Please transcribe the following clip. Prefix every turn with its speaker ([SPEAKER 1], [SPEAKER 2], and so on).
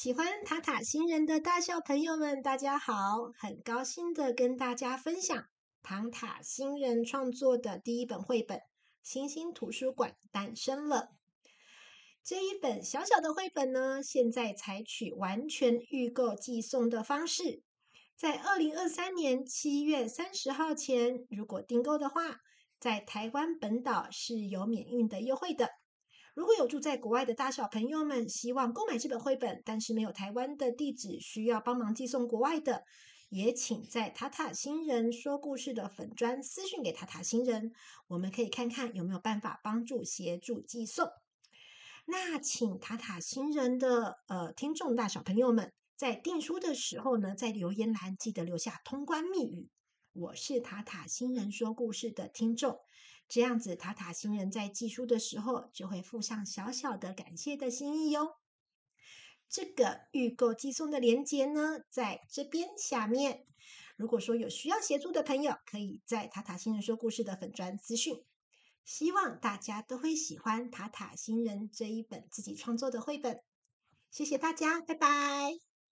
[SPEAKER 1] 喜欢塔塔星人的大小朋友们，大家好！很高兴的跟大家分享唐塔星人创作的第一本绘本《星星图书馆诞生了》。这一本小小的绘本呢，现在采取完全预购寄送的方式，在二零二三年七月三十号前，如果订购的话，在台湾本岛是有免运的优惠的。如果有住在国外的大小朋友们，希望购买这本绘本，但是没有台湾的地址，需要帮忙寄送国外的，也请在塔塔星人说故事的粉专私讯给塔塔星人，我们可以看看有没有办法帮助协助寄送。那请塔塔星人的呃听众大小朋友们，在订书的时候呢，在留言栏记得留下通关密语。我是塔塔星人说故事的听众，这样子塔塔星人在寄书的时候就会附上小小的感谢的心意哟。这个预购寄送的链接呢，在这边下面。如果说有需要协助的朋友，可以在塔塔星人说故事的粉专资讯。希望大家都会喜欢塔塔星人这一本自己创作的绘本。谢谢大家，拜拜。